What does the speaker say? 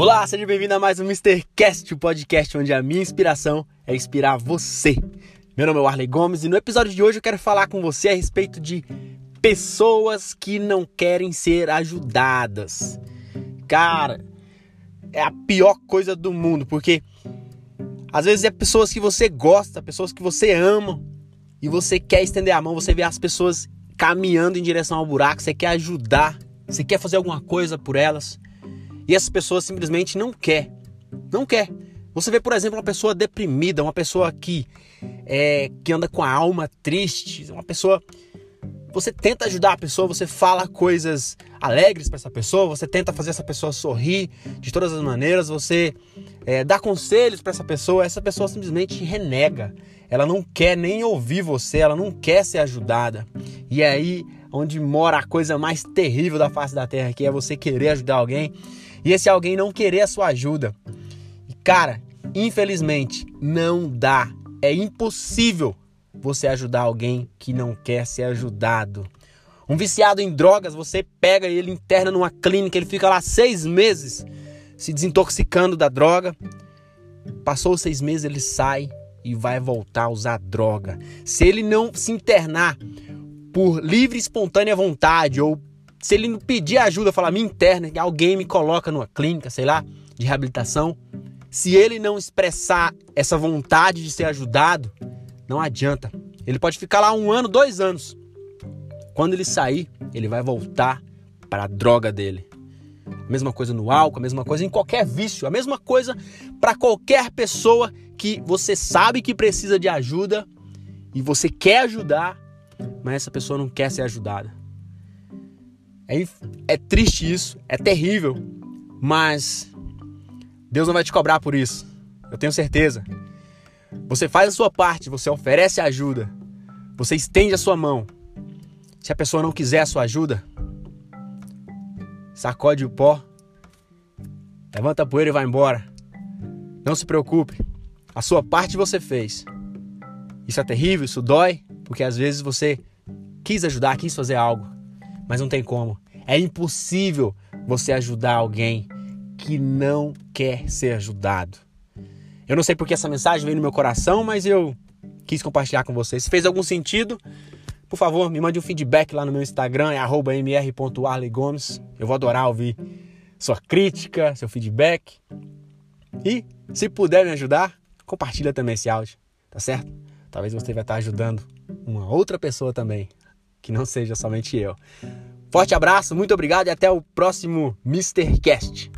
Olá, seja bem-vindo a mais um Mr. Cast, o podcast onde a minha inspiração é inspirar você. Meu nome é Arley Gomes e no episódio de hoje eu quero falar com você a respeito de pessoas que não querem ser ajudadas. Cara, é a pior coisa do mundo, porque às vezes é pessoas que você gosta, pessoas que você ama, e você quer estender a mão, você vê as pessoas caminhando em direção ao buraco, você quer ajudar, você quer fazer alguma coisa por elas, e essas pessoas simplesmente não quer, não quer. Você vê, por exemplo, uma pessoa deprimida, uma pessoa que é, que anda com a alma triste, uma pessoa você tenta ajudar a pessoa, você fala coisas alegres para essa pessoa, você tenta fazer essa pessoa sorrir de todas as maneiras, você é, dá conselhos para essa pessoa, essa pessoa simplesmente renega. Ela não quer nem ouvir você, ela não quer ser ajudada. E é aí onde mora a coisa mais terrível da face da terra, que é você querer ajudar alguém e esse alguém não querer a sua ajuda. E cara, infelizmente, não dá. É impossível você ajudar alguém que não quer ser ajudado. Um viciado em drogas, você pega ele, interna numa clínica, ele fica lá seis meses se desintoxicando da droga. Passou seis meses, ele sai e vai voltar a usar droga. Se ele não se internar por livre e espontânea vontade, ou se ele não pedir ajuda, falar me interna, alguém me coloca numa clínica, sei lá, de reabilitação, se ele não expressar essa vontade de ser ajudado, não adianta. Ele pode ficar lá um ano, dois anos. Quando ele sair, ele vai voltar para a droga dele. A mesma coisa no álcool, a mesma coisa em qualquer vício, a mesma coisa para qualquer pessoa que você sabe que precisa de ajuda e você quer ajudar, mas essa pessoa não quer ser ajudada. É, é triste isso, é terrível, mas Deus não vai te cobrar por isso. Eu tenho certeza. Você faz a sua parte, você oferece ajuda, você estende a sua mão. Se a pessoa não quiser a sua ajuda, sacode o pó, levanta a poeira e vai embora. Não se preocupe, a sua parte você fez. Isso é terrível, isso dói, porque às vezes você quis ajudar, quis fazer algo, mas não tem como. É impossível você ajudar alguém que não quer ser ajudado. Eu não sei porque essa mensagem veio no meu coração, mas eu quis compartilhar com vocês. Se fez algum sentido, por favor, me mande um feedback lá no meu Instagram, é mr.arleygomes. Eu vou adorar ouvir sua crítica, seu feedback. E, se puder me ajudar, compartilha também esse áudio, tá certo? Talvez você vai estar ajudando uma outra pessoa também, que não seja somente eu. Forte abraço, muito obrigado e até o próximo Mr. Cast.